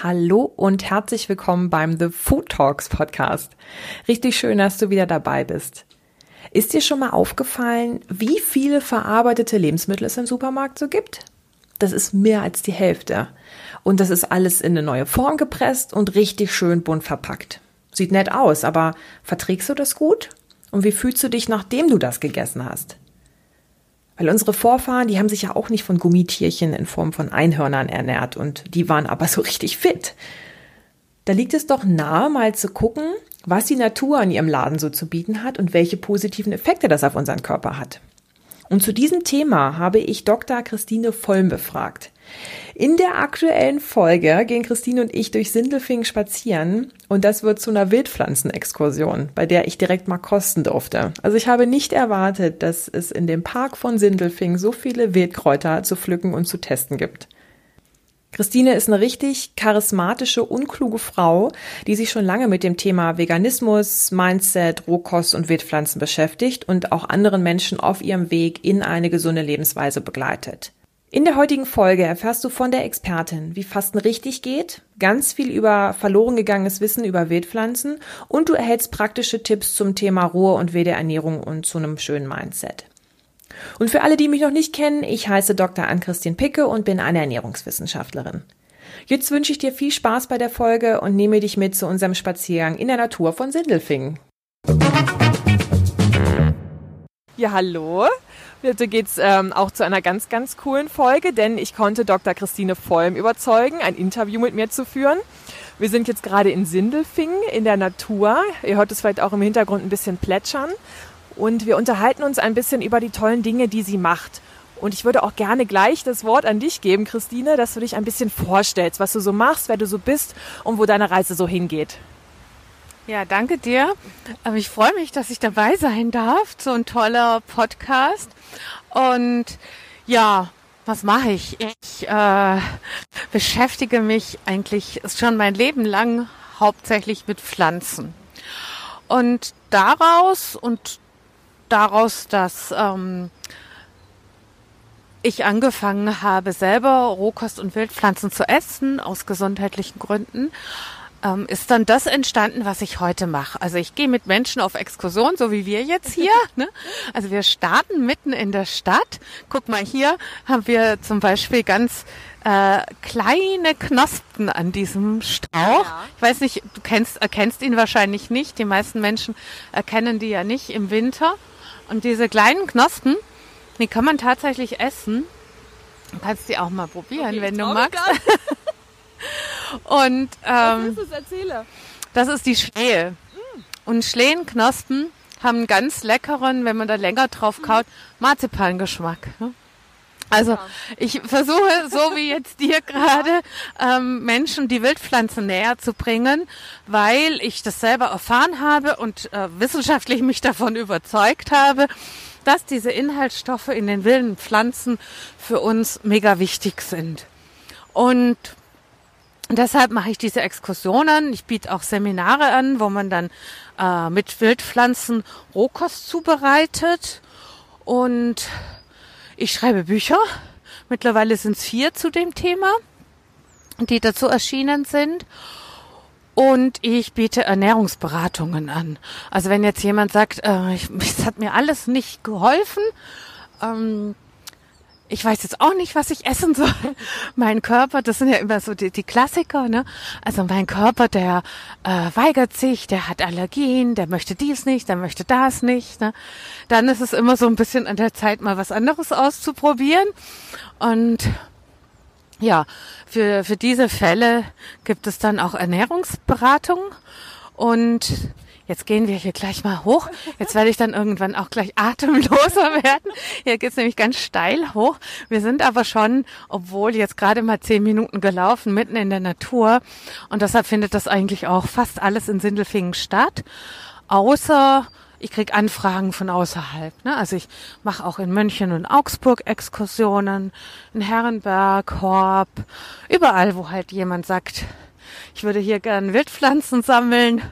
Hallo und herzlich willkommen beim The Food Talks Podcast. Richtig schön, dass du wieder dabei bist. Ist dir schon mal aufgefallen, wie viele verarbeitete Lebensmittel es im Supermarkt so gibt? Das ist mehr als die Hälfte. Und das ist alles in eine neue Form gepresst und richtig schön bunt verpackt. Sieht nett aus, aber verträgst du das gut? Und wie fühlst du dich, nachdem du das gegessen hast? Weil unsere Vorfahren, die haben sich ja auch nicht von Gummitierchen in Form von Einhörnern ernährt und die waren aber so richtig fit. Da liegt es doch nahe, mal zu gucken, was die Natur in ihrem Laden so zu bieten hat und welche positiven Effekte das auf unseren Körper hat. Und zu diesem Thema habe ich Dr. Christine Vollm befragt. In der aktuellen Folge gehen Christine und ich durch Sindelfingen spazieren und das wird zu einer Wildpflanzenexkursion, bei der ich direkt mal kosten durfte. Also ich habe nicht erwartet, dass es in dem Park von Sindelfingen so viele Wildkräuter zu pflücken und zu testen gibt. Christine ist eine richtig charismatische, unkluge Frau, die sich schon lange mit dem Thema Veganismus, Mindset, Rohkost und Wildpflanzen beschäftigt und auch anderen Menschen auf ihrem Weg in eine gesunde Lebensweise begleitet. In der heutigen Folge erfährst du von der Expertin, wie Fasten richtig geht, ganz viel über verloren gegangenes Wissen über Wildpflanzen und du erhältst praktische Tipps zum Thema Ruhe und wilde Ernährung und zu einem schönen Mindset. Und für alle, die mich noch nicht kennen, ich heiße Dr. Ann-Christine Picke und bin eine Ernährungswissenschaftlerin. Jetzt wünsche ich dir viel Spaß bei der Folge und nehme dich mit zu unserem Spaziergang in der Natur von Sindelfingen. Ja, hallo. Heute geht's ähm, auch zu einer ganz, ganz coolen Folge, denn ich konnte Dr. Christine Vollm überzeugen, ein Interview mit mir zu führen. Wir sind jetzt gerade in Sindelfingen in der Natur. Ihr hört es vielleicht auch im Hintergrund ein bisschen plätschern. Und wir unterhalten uns ein bisschen über die tollen Dinge, die sie macht. Und ich würde auch gerne gleich das Wort an dich geben, Christine, dass du dich ein bisschen vorstellst, was du so machst, wer du so bist und wo deine Reise so hingeht. Ja, danke dir. Ähm, ich freue mich, dass ich dabei sein darf. So ein toller Podcast. Und ja, was mache ich? Ich äh, beschäftige mich eigentlich schon mein Leben lang hauptsächlich mit Pflanzen. Und daraus und daraus, dass ähm, ich angefangen habe, selber Rohkost und Wildpflanzen zu essen, aus gesundheitlichen Gründen, ähm, ist dann das entstanden, was ich heute mache. Also ich gehe mit Menschen auf Exkursion, so wie wir jetzt hier. Ne? Also wir starten mitten in der Stadt. Guck mal, hier haben wir zum Beispiel ganz äh, kleine Knospen an diesem Strauch. Ja. Ich weiß nicht, du kennst, erkennst ihn wahrscheinlich nicht. Die meisten Menschen erkennen die ja nicht im Winter. Und diese kleinen Knospen, die kann man tatsächlich essen. Du kannst die auch mal probieren, okay, wenn du magst. Und ähm, das? Ist die Schlehe. Mm. Und Schlehenknospen haben einen ganz leckeren, wenn man da länger drauf kaut, Marzipangeschmack. Also ich versuche, so wie jetzt dir gerade, ähm, Menschen die Wildpflanzen näher zu bringen, weil ich das selber erfahren habe und äh, wissenschaftlich mich davon überzeugt habe, dass diese Inhaltsstoffe in den wilden Pflanzen für uns mega wichtig sind. Und deshalb mache ich diese Exkursionen. Ich biete auch Seminare an, wo man dann äh, mit Wildpflanzen Rohkost zubereitet und ich schreibe Bücher. Mittlerweile sind es vier zu dem Thema, die dazu erschienen sind. Und ich biete Ernährungsberatungen an. Also wenn jetzt jemand sagt, äh, es hat mir alles nicht geholfen, ähm, ich weiß jetzt auch nicht, was ich essen soll. mein Körper, das sind ja immer so die, die Klassiker, ne? Also mein Körper, der äh, weigert sich, der hat Allergien, der möchte dies nicht, der möchte das nicht. Ne? Dann ist es immer so ein bisschen an der Zeit, mal was anderes auszuprobieren. Und ja, für, für diese Fälle gibt es dann auch Ernährungsberatung. Und jetzt gehen wir hier gleich mal hoch. Jetzt werde ich dann irgendwann auch gleich atemloser werden. Hier geht's nämlich ganz steil hoch. Wir sind aber schon, obwohl jetzt gerade mal zehn Minuten gelaufen, mitten in der Natur. Und deshalb findet das eigentlich auch fast alles in Sindelfingen statt. Außer ich krieg Anfragen von außerhalb. Ne? Also ich mache auch in München und Augsburg Exkursionen, in Herrenberg, Horb, überall, wo halt jemand sagt, ich würde hier gern Wildpflanzen sammeln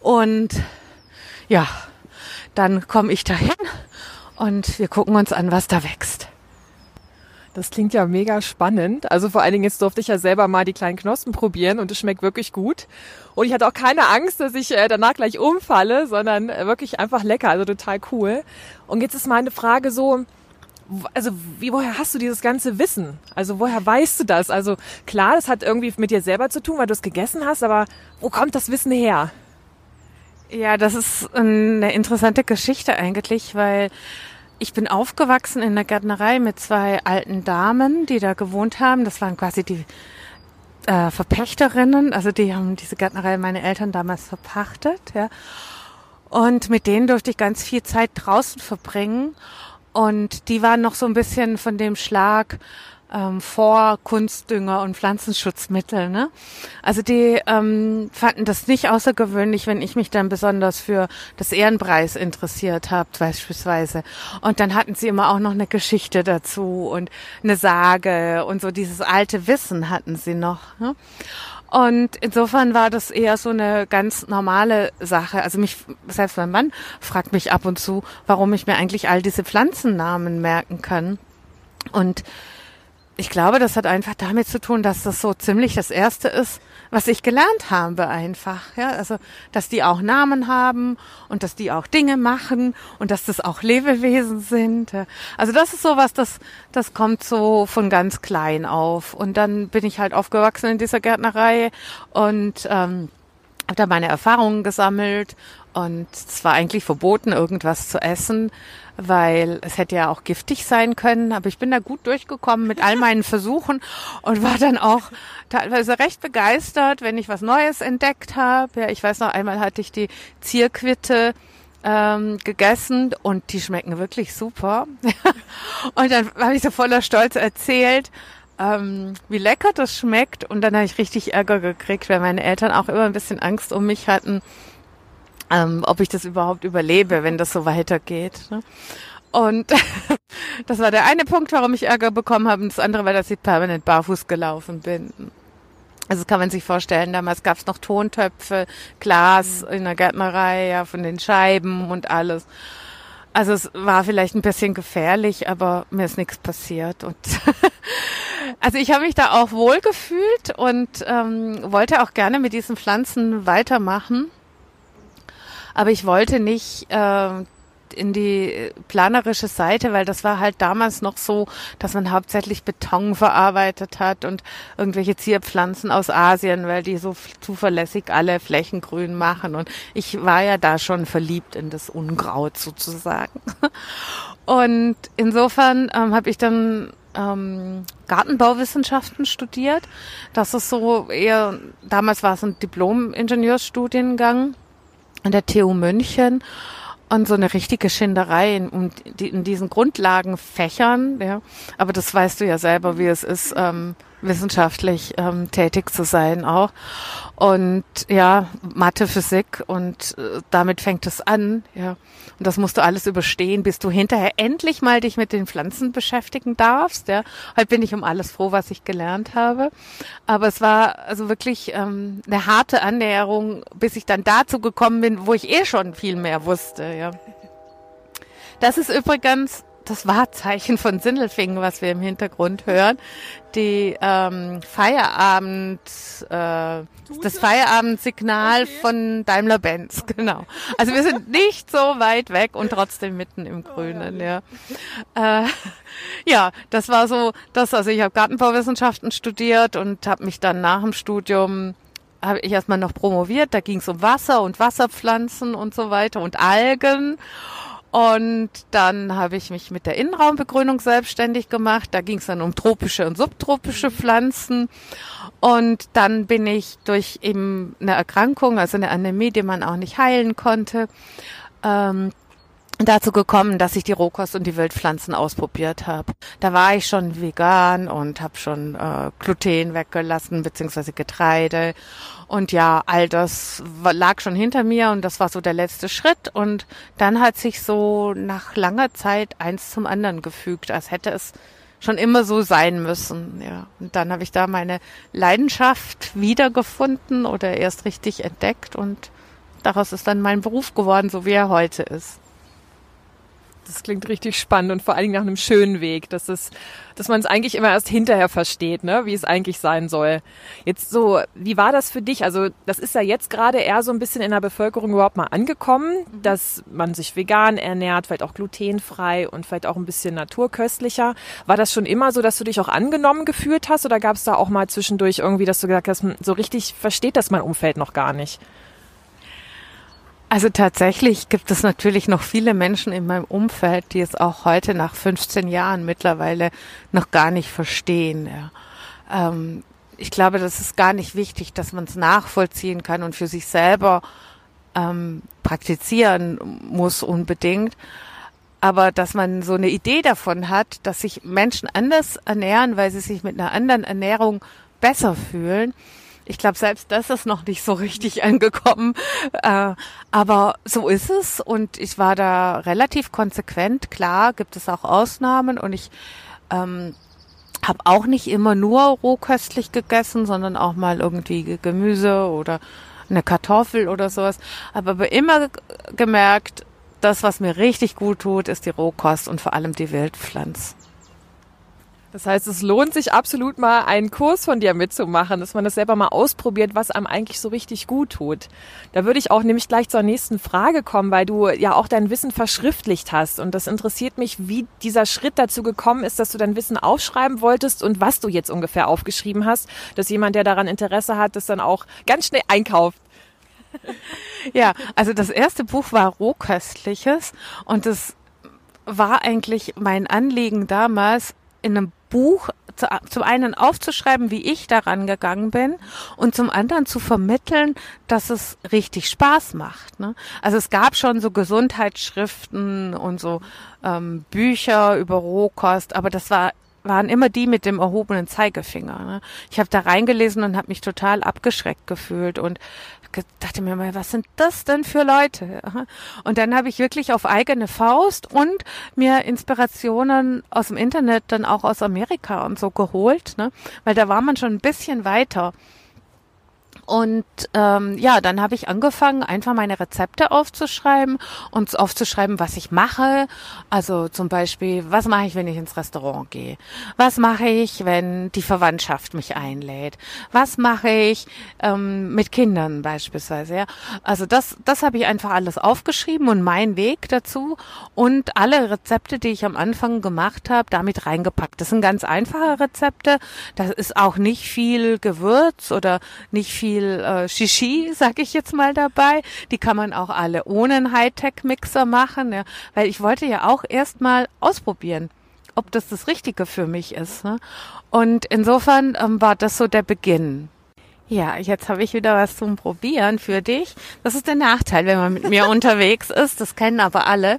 und ja, dann komme ich dahin und wir gucken uns an, was da wächst. Das klingt ja mega spannend. Also vor allen Dingen jetzt durfte ich ja selber mal die kleinen Knospen probieren und es schmeckt wirklich gut. Und ich hatte auch keine Angst, dass ich äh, danach gleich umfalle, sondern äh, wirklich einfach lecker, also total cool. Und jetzt ist meine Frage so, also wie, woher hast du dieses ganze Wissen? Also woher weißt du das? Also klar, das hat irgendwie mit dir selber zu tun, weil du es gegessen hast, aber wo kommt das Wissen her? Ja, das ist eine interessante Geschichte eigentlich, weil ich bin aufgewachsen in der Gärtnerei mit zwei alten Damen, die da gewohnt haben. Das waren quasi die äh, Verpächterinnen, also die haben diese Gärtnerei meine Eltern damals verpachtet, ja. Und mit denen durfte ich ganz viel Zeit draußen verbringen. Und die waren noch so ein bisschen von dem Schlag ähm, vor Kunstdünger und Pflanzenschutzmittel. Ne? Also die ähm, fanden das nicht außergewöhnlich, wenn ich mich dann besonders für das Ehrenpreis interessiert habe, beispielsweise. Und dann hatten sie immer auch noch eine Geschichte dazu und eine Sage und so dieses alte Wissen hatten sie noch. Ne? Und insofern war das eher so eine ganz normale Sache. Also mich, selbst mein Mann fragt mich ab und zu, warum ich mir eigentlich all diese Pflanzennamen merken kann. Und ich glaube, das hat einfach damit zu tun, dass das so ziemlich das erste ist, was ich gelernt habe einfach. Ja, also, dass die auch Namen haben und dass die auch Dinge machen und dass das auch Lebewesen sind. Also das ist sowas, das, das kommt so von ganz klein auf. Und dann bin ich halt aufgewachsen in dieser Gärtnerei und ähm, habe da meine Erfahrungen gesammelt und es war eigentlich verboten, irgendwas zu essen, weil es hätte ja auch giftig sein können. Aber ich bin da gut durchgekommen mit all meinen Versuchen und war dann auch teilweise recht begeistert, wenn ich was Neues entdeckt habe. Ja, ich weiß noch, einmal hatte ich die Zierquitte ähm, gegessen und die schmecken wirklich super. und dann habe ich so voller Stolz erzählt, ähm, wie lecker das schmeckt. Und dann habe ich richtig Ärger gekriegt, weil meine Eltern auch immer ein bisschen Angst um mich hatten, ähm, ob ich das überhaupt überlebe, wenn das so weitergeht. Ne? Und das war der eine Punkt, warum ich Ärger bekommen habe. Und das andere war, dass ich permanent barfuß gelaufen bin. Also kann man sich vorstellen, damals gab es noch Tontöpfe, Glas mhm. in der Gärtnerei, ja, von den Scheiben und alles. Also es war vielleicht ein bisschen gefährlich, aber mir ist nichts passiert. Und also ich habe mich da auch wohl gefühlt und ähm, wollte auch gerne mit diesen Pflanzen weitermachen. Aber ich wollte nicht äh, in die planerische Seite, weil das war halt damals noch so, dass man hauptsächlich Beton verarbeitet hat und irgendwelche Zierpflanzen aus Asien, weil die so zuverlässig alle Flächen grün machen. Und ich war ja da schon verliebt in das Unkraut sozusagen. Und insofern ähm, habe ich dann ähm, Gartenbauwissenschaften studiert. Das ist so eher, damals war es ein Diplom-Ingenieursstudiengang an der TU München und so eine richtige Schinderei in, in diesen Grundlagenfächern, ja. Aber das weißt du ja selber, wie es ist, ähm, wissenschaftlich ähm, tätig zu sein auch. Und ja, Mathe, Physik und äh, damit fängt es an, ja. Und das musst du alles überstehen, bis du hinterher endlich mal dich mit den Pflanzen beschäftigen darfst, ja. Heute bin ich um alles froh, was ich gelernt habe. Aber es war also wirklich ähm, eine harte Annäherung, bis ich dann dazu gekommen bin, wo ich eh schon viel mehr wusste, ja. Das ist übrigens das Wahrzeichen von Sindelfingen, was wir im Hintergrund hören. Die ähm, Feierabend, äh, das Feierabendsignal okay. von Daimler-Benz, genau. Also wir sind nicht so weit weg und trotzdem mitten im Grünen, ja. Äh, ja, das war so, das, also ich habe Gartenbauwissenschaften studiert und habe mich dann nach dem Studium habe ich erstmal noch promoviert, da ging es um Wasser und Wasserpflanzen und so weiter und Algen. Und dann habe ich mich mit der Innenraumbegrünung selbstständig gemacht. Da ging es dann um tropische und subtropische Pflanzen. Und dann bin ich durch eben eine Erkrankung, also eine Anämie, die man auch nicht heilen konnte, ähm, dazu gekommen, dass ich die Rohkost und die Wildpflanzen ausprobiert habe. Da war ich schon vegan und habe schon äh, Gluten weggelassen, beziehungsweise Getreide. Und ja, all das lag schon hinter mir und das war so der letzte Schritt. Und dann hat sich so nach langer Zeit eins zum anderen gefügt, als hätte es schon immer so sein müssen. Ja. Und dann habe ich da meine Leidenschaft wiedergefunden oder erst richtig entdeckt und daraus ist dann mein Beruf geworden, so wie er heute ist. Das klingt richtig spannend und vor allen Dingen nach einem schönen Weg, dass es, dass man es eigentlich immer erst hinterher versteht, ne, wie es eigentlich sein soll. Jetzt so, wie war das für dich? Also, das ist ja jetzt gerade eher so ein bisschen in der Bevölkerung überhaupt mal angekommen, mhm. dass man sich vegan ernährt, vielleicht auch glutenfrei und vielleicht auch ein bisschen naturköstlicher. War das schon immer so, dass du dich auch angenommen gefühlt hast oder gab es da auch mal zwischendurch irgendwie, dass du gesagt hast, hm, so richtig versteht das mein Umfeld noch gar nicht? Also tatsächlich gibt es natürlich noch viele Menschen in meinem Umfeld, die es auch heute nach 15 Jahren mittlerweile noch gar nicht verstehen. Ja. Ähm, ich glaube, das ist gar nicht wichtig, dass man es nachvollziehen kann und für sich selber ähm, praktizieren muss unbedingt. Aber dass man so eine Idee davon hat, dass sich Menschen anders ernähren, weil sie sich mit einer anderen Ernährung besser fühlen, ich glaube, selbst das ist noch nicht so richtig angekommen. Äh, aber so ist es und ich war da relativ konsequent. Klar gibt es auch Ausnahmen und ich ähm, habe auch nicht immer nur rohköstlich gegessen, sondern auch mal irgendwie Gemüse oder eine Kartoffel oder sowas. Habe aber immer gemerkt, das, was mir richtig gut tut, ist die Rohkost und vor allem die Wildpflanz. Das heißt, es lohnt sich absolut mal einen Kurs von dir mitzumachen, dass man das selber mal ausprobiert, was einem eigentlich so richtig gut tut. Da würde ich auch nämlich gleich zur nächsten Frage kommen, weil du ja auch dein Wissen verschriftlicht hast. Und das interessiert mich, wie dieser Schritt dazu gekommen ist, dass du dein Wissen aufschreiben wolltest und was du jetzt ungefähr aufgeschrieben hast, dass jemand, der daran Interesse hat, das dann auch ganz schnell einkauft. Ja, also das erste Buch war Rohköstliches und es war eigentlich mein Anliegen damals, in einem Buch zu, zum einen aufzuschreiben, wie ich daran gegangen bin und zum anderen zu vermitteln, dass es richtig Spaß macht. Ne? Also es gab schon so Gesundheitsschriften und so ähm, Bücher über Rohkost, aber das war waren immer die mit dem erhobenen Zeigefinger. Ne? Ich habe da reingelesen und habe mich total abgeschreckt gefühlt und dachte mir mal, was sind das denn für Leute? Und dann habe ich wirklich auf eigene Faust und mir Inspirationen aus dem Internet, dann auch aus Amerika und so geholt, ne? weil da war man schon ein bisschen weiter. Und ähm, ja, dann habe ich angefangen, einfach meine Rezepte aufzuschreiben und aufzuschreiben, was ich mache. Also zum Beispiel, was mache ich, wenn ich ins Restaurant gehe? Was mache ich, wenn die Verwandtschaft mich einlädt? Was mache ich ähm, mit Kindern beispielsweise? Ja? Also das, das habe ich einfach alles aufgeschrieben und mein Weg dazu und alle Rezepte, die ich am Anfang gemacht habe, damit reingepackt. Das sind ganz einfache Rezepte. Das ist auch nicht viel Gewürz oder nicht viel viel äh, Shishi, sag ich jetzt mal dabei. Die kann man auch alle ohne einen Hightech-Mixer machen, ja, weil ich wollte ja auch erstmal ausprobieren ob das das Richtige für mich ist. Ne? Und insofern ähm, war das so der Beginn. Ja, jetzt habe ich wieder was zum Probieren für dich. Das ist der Nachteil, wenn man mit mir unterwegs ist. Das kennen aber alle.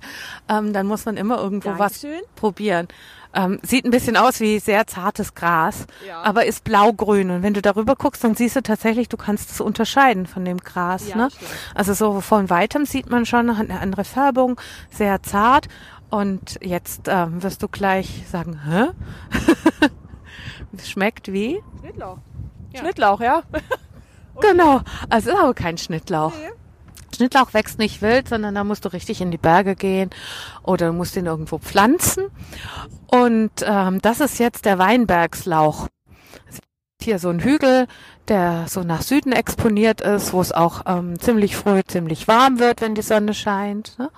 Ähm, dann muss man immer irgendwo Dankeschön. was probieren. Ähm, sieht ein bisschen aus wie sehr zartes Gras, ja. aber ist blaugrün. Und wenn du darüber guckst, dann siehst du tatsächlich, du kannst es unterscheiden von dem Gras. Ja, ne? Also so von weitem sieht man schon eine andere Färbung, sehr zart. Und jetzt ähm, wirst du gleich sagen, hä? Schmeckt wie? Schnittlauch. Ja. Schnittlauch, ja. genau. Also ist aber kein Schnittlauch. Nee. Schnittlauch wächst nicht wild, sondern da musst du richtig in die Berge gehen oder musst ihn irgendwo pflanzen. Und ähm, das ist jetzt der Weinbergslauch. Hier so ein Hügel, der so nach Süden exponiert ist, wo es auch ähm, ziemlich früh ziemlich warm wird, wenn die Sonne scheint. Ne?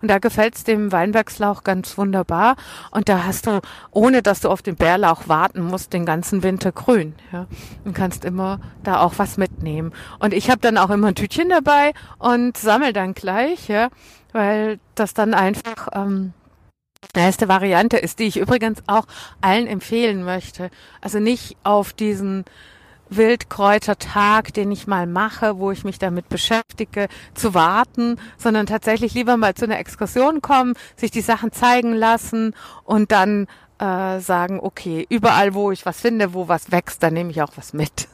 Und da gefällt's dem Weinbergslauch ganz wunderbar. Und da hast du, ohne dass du auf den Bärlauch warten musst, den ganzen Winter grün. Ja? Und kannst immer da auch was mitnehmen. Und ich habe dann auch immer ein Tütchen dabei und sammel dann gleich, ja, weil das dann einfach ähm, erste Variante ist, die ich übrigens auch allen empfehlen möchte. Also nicht auf diesen Wildkräutertag, den ich mal mache, wo ich mich damit beschäftige, zu warten, sondern tatsächlich lieber mal zu einer Exkursion kommen, sich die Sachen zeigen lassen und dann äh, sagen, okay, überall, wo ich was finde, wo was wächst, dann nehme ich auch was mit.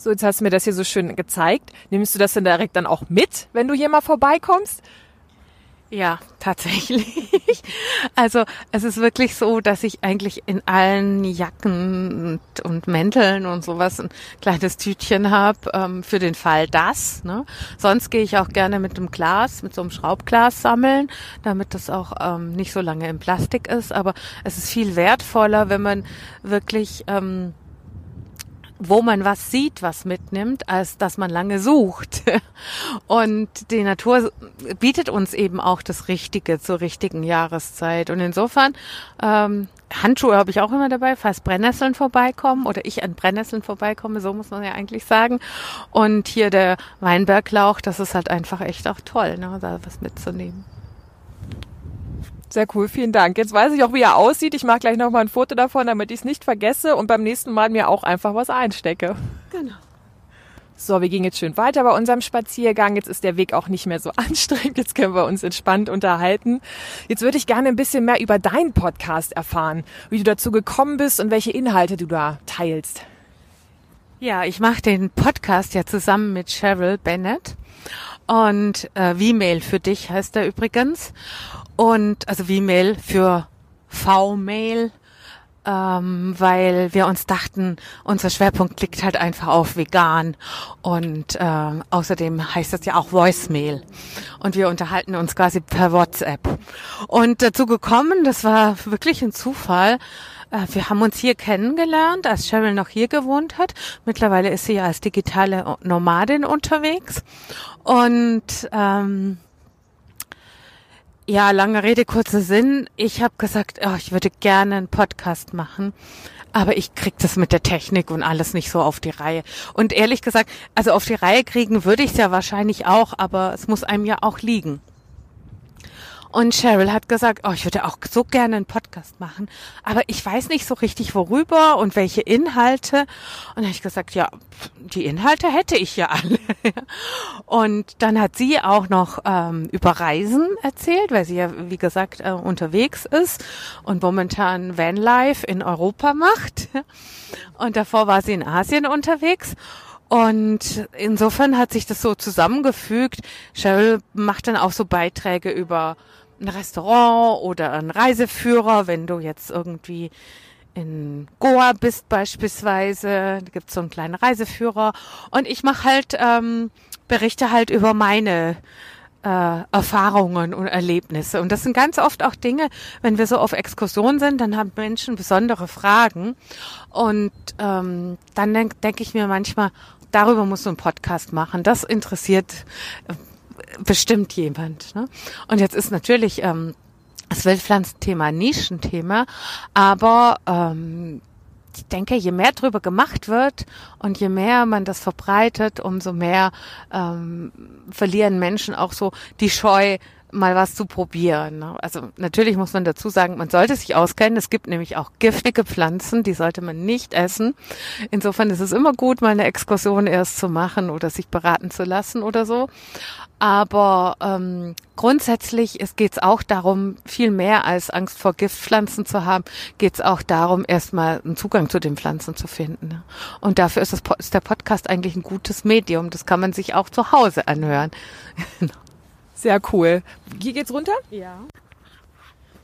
So, jetzt hast du mir das hier so schön gezeigt. Nimmst du das denn direkt dann auch mit, wenn du hier mal vorbeikommst? Ja, tatsächlich. Also es ist wirklich so, dass ich eigentlich in allen Jacken und, und Mänteln und sowas ein kleines Tütchen habe ähm, für den Fall das. Ne? Sonst gehe ich auch gerne mit einem Glas, mit so einem Schraubglas sammeln, damit das auch ähm, nicht so lange im Plastik ist. Aber es ist viel wertvoller, wenn man wirklich ähm, wo man was sieht, was mitnimmt, als dass man lange sucht. Und die Natur bietet uns eben auch das Richtige zur richtigen Jahreszeit. Und insofern, ähm, Handschuhe habe ich auch immer dabei, falls Brennnesseln vorbeikommen oder ich an Brennnesseln vorbeikomme, so muss man ja eigentlich sagen. Und hier der Weinberglauch, das ist halt einfach echt auch toll, ne, da was mitzunehmen. Sehr cool, vielen Dank. Jetzt weiß ich auch, wie er aussieht. Ich mache gleich noch mal ein Foto davon, damit ich es nicht vergesse und beim nächsten Mal mir auch einfach was einstecke. Genau. So, wir gehen jetzt schön weiter bei unserem Spaziergang. Jetzt ist der Weg auch nicht mehr so anstrengend. Jetzt können wir uns entspannt unterhalten. Jetzt würde ich gerne ein bisschen mehr über deinen Podcast erfahren, wie du dazu gekommen bist und welche Inhalte du da teilst. Ja, ich mache den Podcast ja zusammen mit Cheryl Bennett. Und äh, V-Mail für dich heißt er übrigens. Und also V-Mail für V-Mail, ähm, weil wir uns dachten, unser Schwerpunkt liegt halt einfach auf vegan. Und ähm, außerdem heißt das ja auch Voicemail. Und wir unterhalten uns quasi per WhatsApp. Und dazu gekommen, das war wirklich ein Zufall, äh, wir haben uns hier kennengelernt, als Cheryl noch hier gewohnt hat. Mittlerweile ist sie ja als digitale Nomadin unterwegs. Und ähm, ja, lange Rede, kurzer Sinn. Ich habe gesagt, oh, ich würde gerne einen Podcast machen. Aber ich krieg das mit der Technik und alles nicht so auf die Reihe. Und ehrlich gesagt, also auf die Reihe kriegen würde ich es ja wahrscheinlich auch, aber es muss einem ja auch liegen. Und Cheryl hat gesagt, oh, ich würde auch so gerne einen Podcast machen, aber ich weiß nicht so richtig worüber und welche Inhalte. Und habe ich gesagt, ja, die Inhalte hätte ich ja alle. und dann hat sie auch noch ähm, über Reisen erzählt, weil sie ja, wie gesagt, äh, unterwegs ist und momentan Vanlife in Europa macht. Und davor war sie in Asien unterwegs. Und insofern hat sich das so zusammengefügt. Cheryl macht dann auch so Beiträge über ein Restaurant oder ein Reiseführer, wenn du jetzt irgendwie in Goa bist beispielsweise, da gibt's so einen kleinen Reiseführer. Und ich mache halt ähm, berichte halt über meine äh, Erfahrungen und Erlebnisse. Und das sind ganz oft auch Dinge, wenn wir so auf Exkursion sind, dann haben Menschen besondere Fragen. Und ähm, dann denke denk ich mir manchmal, darüber musst du einen Podcast machen. Das interessiert bestimmt jemand. Ne? Und jetzt ist natürlich ähm, das Wildpflanzenthema ein Nischenthema, aber ähm, ich denke, je mehr drüber gemacht wird und je mehr man das verbreitet, umso mehr ähm, verlieren Menschen auch so die Scheu, mal was zu probieren. Ne? Also natürlich muss man dazu sagen, man sollte sich auskennen. Es gibt nämlich auch giftige Pflanzen, die sollte man nicht essen. Insofern ist es immer gut, mal eine Exkursion erst zu machen oder sich beraten zu lassen oder so. Aber ähm, grundsätzlich geht es auch darum, viel mehr als Angst vor Giftpflanzen zu haben, geht es auch darum, erstmal einen Zugang zu den Pflanzen zu finden. Und dafür ist, das, ist der Podcast eigentlich ein gutes Medium. Das kann man sich auch zu Hause anhören. Sehr cool. Hier geht's runter? Ja.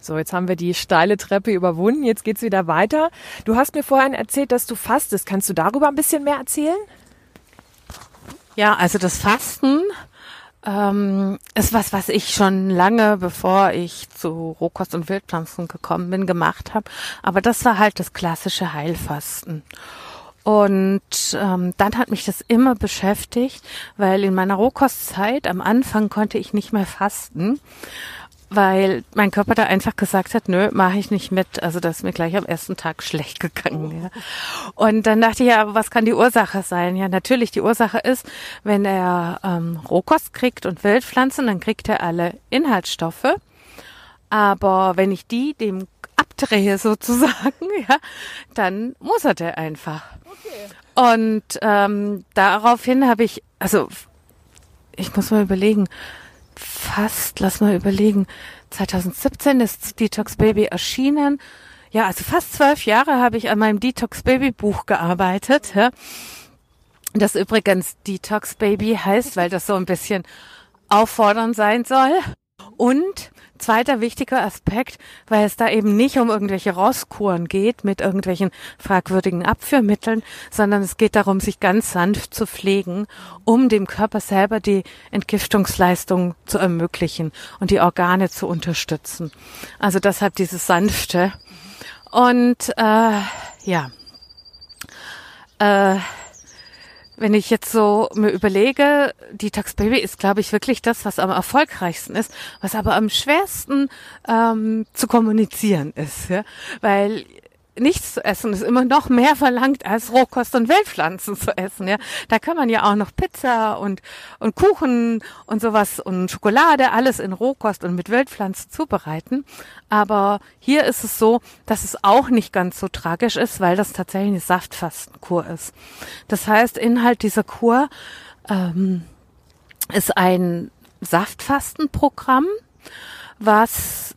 So, jetzt haben wir die steile Treppe überwunden. Jetzt geht's wieder weiter. Du hast mir vorhin erzählt, dass du fastest. Kannst du darüber ein bisschen mehr erzählen? Ja, also das Fasten ähm, ist was, was ich schon lange, bevor ich zu Rohkost und Wildpflanzen gekommen bin, gemacht habe. Aber das war halt das klassische Heilfasten. Und ähm, dann hat mich das immer beschäftigt, weil in meiner Rohkostzeit am Anfang konnte ich nicht mehr fasten, weil mein Körper da einfach gesagt hat, nö, mache ich nicht mit. Also das ist mir gleich am ersten Tag schlecht gegangen. Ja. Und dann dachte ich, ja, was kann die Ursache sein? Ja, natürlich, die Ursache ist, wenn er ähm, Rohkost kriegt und Wildpflanzen, dann kriegt er alle Inhaltsstoffe. Aber wenn ich die dem abdrehe sozusagen, ja, dann muss er der einfach. Okay. Und ähm, daraufhin habe ich, also ich muss mal überlegen, fast, lass mal überlegen, 2017 ist Detox Baby erschienen. Ja, also fast zwölf Jahre habe ich an meinem Detox Baby Buch gearbeitet. Ja. Das übrigens Detox Baby heißt, weil das so ein bisschen auffordernd sein soll. Und zweiter wichtiger Aspekt, weil es da eben nicht um irgendwelche Rosskuren geht mit irgendwelchen fragwürdigen Abführmitteln, sondern es geht darum, sich ganz sanft zu pflegen, um dem Körper selber die Entgiftungsleistung zu ermöglichen und die Organe zu unterstützen. Also deshalb dieses sanfte. Und äh, ja. Äh, wenn ich jetzt so mir überlege, Detox Baby ist, glaube ich, wirklich das, was am erfolgreichsten ist, was aber am schwersten ähm, zu kommunizieren ist, ja? weil nichts zu essen ist immer noch mehr verlangt als Rohkost und Wildpflanzen zu essen. Ja, da kann man ja auch noch Pizza und und Kuchen und sowas und Schokolade alles in Rohkost und mit Wildpflanzen zubereiten. Aber hier ist es so, dass es auch nicht ganz so tragisch ist, weil das tatsächlich eine Saftfastenkur ist. Das heißt, Inhalt dieser Kur ähm, ist ein Saftfastenprogramm, was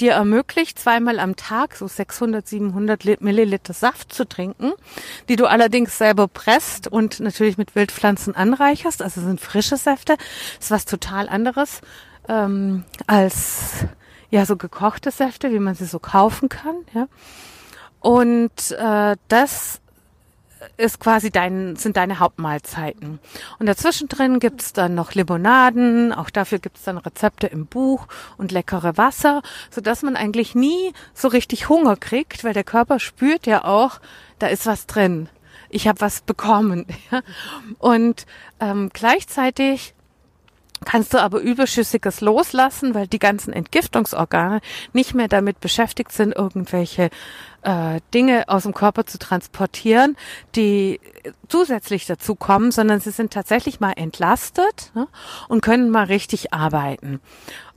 dir ermöglicht, zweimal am Tag so 600, 700 Milliliter Saft zu trinken, die du allerdings selber presst und natürlich mit Wildpflanzen anreicherst. Also sind frische Säfte. Ist was total anderes ähm, als ja so gekochte Säfte, wie man sie so kaufen kann. Ja. Und äh, das ist quasi dein, sind deine Hauptmahlzeiten. Und dazwischen drin gibt's dann noch Limonaden, auch dafür gibt's dann Rezepte im Buch und leckere Wasser, so dass man eigentlich nie so richtig Hunger kriegt, weil der Körper spürt ja auch, da ist was drin. Ich habe was bekommen. Und ähm, gleichzeitig kannst du aber Überschüssiges loslassen, weil die ganzen Entgiftungsorgane nicht mehr damit beschäftigt sind, irgendwelche äh, Dinge aus dem Körper zu transportieren, die zusätzlich dazu kommen, sondern sie sind tatsächlich mal entlastet ne, und können mal richtig arbeiten.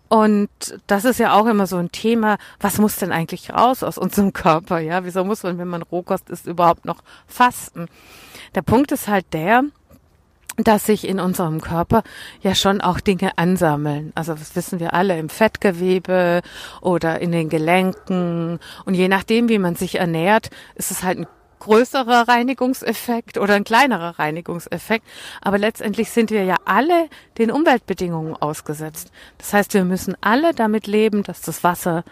Und das ist ja auch immer so ein Thema, was muss denn eigentlich raus aus unserem Körper? Ja, wieso muss man, wenn man Rohkost isst, überhaupt noch fasten? Der Punkt ist halt der, dass sich in unserem Körper ja schon auch Dinge ansammeln. Also das wissen wir alle im Fettgewebe oder in den Gelenken. Und je nachdem, wie man sich ernährt, ist es halt ein größerer Reinigungseffekt oder ein kleinerer Reinigungseffekt. Aber letztendlich sind wir ja alle den Umweltbedingungen ausgesetzt. Das heißt, wir müssen alle damit leben, dass das Wasser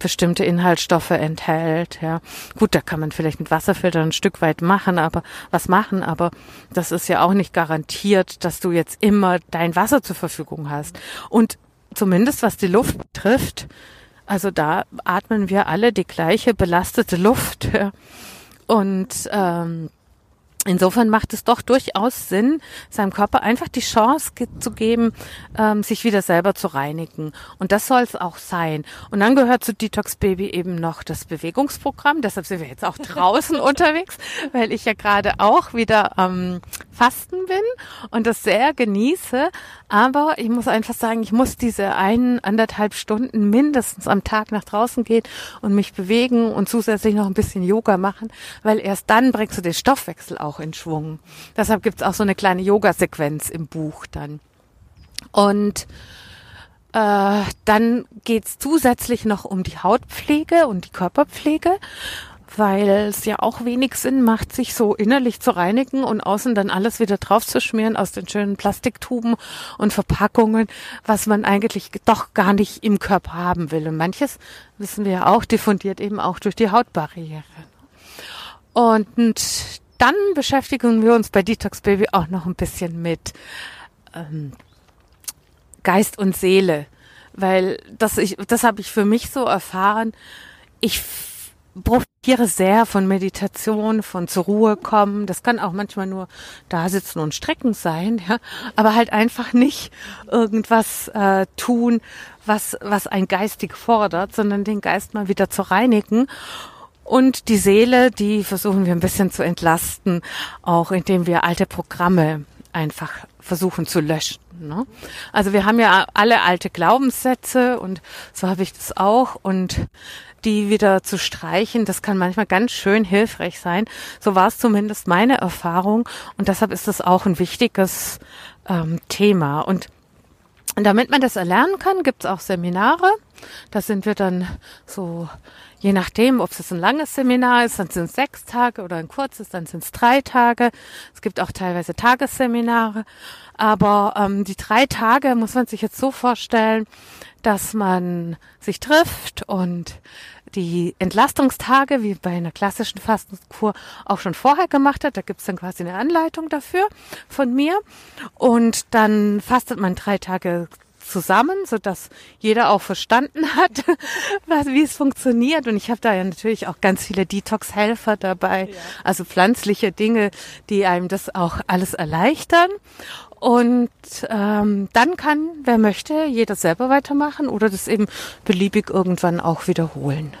bestimmte Inhaltsstoffe enthält. Ja, gut, da kann man vielleicht mit Wasserfiltern ein Stück weit machen, aber was machen, aber das ist ja auch nicht garantiert, dass du jetzt immer dein Wasser zur Verfügung hast. Und zumindest was die Luft betrifft, also da atmen wir alle die gleiche belastete Luft. Und ähm, Insofern macht es doch durchaus Sinn, seinem Körper einfach die Chance ge zu geben, ähm, sich wieder selber zu reinigen. Und das soll es auch sein. Und dann gehört zu Detox Baby eben noch das Bewegungsprogramm. Deshalb sind wir jetzt auch draußen unterwegs, weil ich ja gerade auch wieder ähm, Fasten bin und das sehr genieße. Aber ich muss einfach sagen, ich muss diese ein, anderthalb Stunden mindestens am Tag nach draußen gehen und mich bewegen und zusätzlich noch ein bisschen Yoga machen, weil erst dann bringst du den Stoffwechsel auch in Schwung. Deshalb gibt's auch so eine kleine Yoga-Sequenz im Buch dann. Und äh, dann geht's zusätzlich noch um die Hautpflege und die Körperpflege weil es ja auch wenig Sinn macht, sich so innerlich zu reinigen und außen dann alles wieder draufzuschmieren aus den schönen Plastiktuben und Verpackungen, was man eigentlich doch gar nicht im Körper haben will. Und manches, wissen wir ja auch, diffundiert eben auch durch die Hautbarriere. Und dann beschäftigen wir uns bei Detox Baby auch noch ein bisschen mit ähm, Geist und Seele, weil das das habe ich für mich so erfahren. Ich profitiere sehr von Meditation, von zur Ruhe kommen. Das kann auch manchmal nur da sitzen und strecken sein, ja, aber halt einfach nicht irgendwas äh, tun, was was ein geistig fordert, sondern den Geist mal wieder zu reinigen. Und die Seele, die versuchen wir ein bisschen zu entlasten, auch indem wir alte Programme einfach versuchen zu löschen. Ne? Also wir haben ja alle alte Glaubenssätze und so habe ich das auch und die wieder zu streichen, das kann manchmal ganz schön hilfreich sein. So war es zumindest meine Erfahrung und deshalb ist das auch ein wichtiges ähm, Thema. Und damit man das erlernen kann, gibt es auch Seminare. Da sind wir dann so, je nachdem, ob es ein langes Seminar ist, dann sind es sechs Tage oder ein kurzes, dann sind es drei Tage. Es gibt auch teilweise Tagesseminare. Aber ähm, die drei Tage muss man sich jetzt so vorstellen, dass man sich trifft und die Entlastungstage, wie bei einer klassischen Fastenkur, auch schon vorher gemacht hat. Da gibt's dann quasi eine Anleitung dafür von mir. Und dann fastet man drei Tage zusammen, so dass jeder auch verstanden hat, was, wie es funktioniert. Und ich habe da ja natürlich auch ganz viele Detox-Helfer dabei, ja. also pflanzliche Dinge, die einem das auch alles erleichtern. Und ähm, dann kann, wer möchte, jeder selber weitermachen oder das eben beliebig irgendwann auch wiederholen.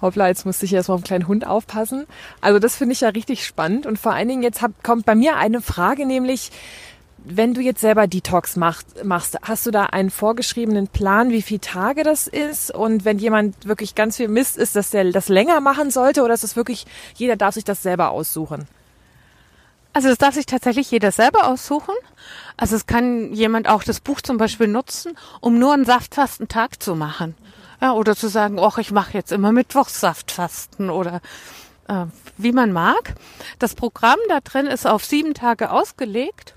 Hoppla, jetzt musste ich erstmal auf einen kleinen Hund aufpassen. Also das finde ich ja richtig spannend. Und vor allen Dingen jetzt hab, kommt bei mir eine Frage, nämlich, wenn du jetzt selber Detox macht, machst, hast du da einen vorgeschriebenen Plan, wie viele Tage das ist? Und wenn jemand wirklich ganz viel Mist ist, dass der das länger machen sollte oder ist es wirklich, jeder darf sich das selber aussuchen? Also das darf sich tatsächlich jeder selber aussuchen. Also es kann jemand auch das Buch zum Beispiel nutzen, um nur einen saftfasten Tag zu machen. Ja, oder zu sagen, ach, ich mache jetzt immer Mittwochssaftfasten oder äh, wie man mag. Das Programm da drin ist auf sieben Tage ausgelegt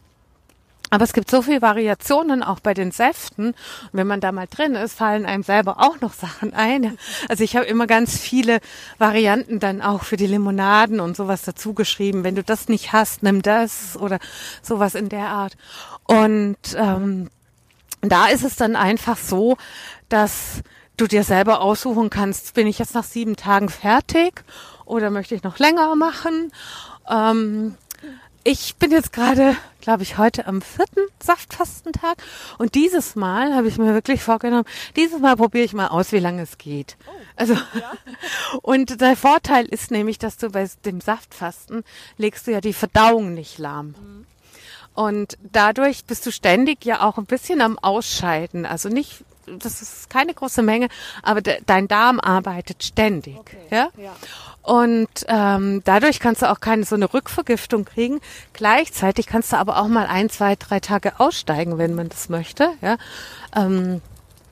aber es gibt so viele Variationen auch bei den Säften. Und wenn man da mal drin ist, fallen einem selber auch noch Sachen ein. Also ich habe immer ganz viele Varianten dann auch für die Limonaden und sowas dazu geschrieben. Wenn du das nicht hast, nimm das oder sowas in der Art. Und ähm, da ist es dann einfach so, dass du dir selber aussuchen kannst, bin ich jetzt nach sieben Tagen fertig oder möchte ich noch länger machen? Ähm, ich bin jetzt gerade, glaube ich, heute am vierten Saftfastentag und dieses Mal habe ich mir wirklich vorgenommen, dieses Mal probiere ich mal aus, wie lange es geht. Oh, also ja. und der Vorteil ist nämlich, dass du bei dem Saftfasten legst du ja die Verdauung nicht lahm. Mhm. Und dadurch bist du ständig ja auch ein bisschen am Ausscheiden. Also nicht, das ist keine große Menge, aber de, dein Darm arbeitet ständig. Okay. Ja? ja. Und ähm, dadurch kannst du auch keine so eine Rückvergiftung kriegen. Gleichzeitig kannst du aber auch mal ein, zwei, drei Tage aussteigen, wenn man das möchte. Ja. Ähm,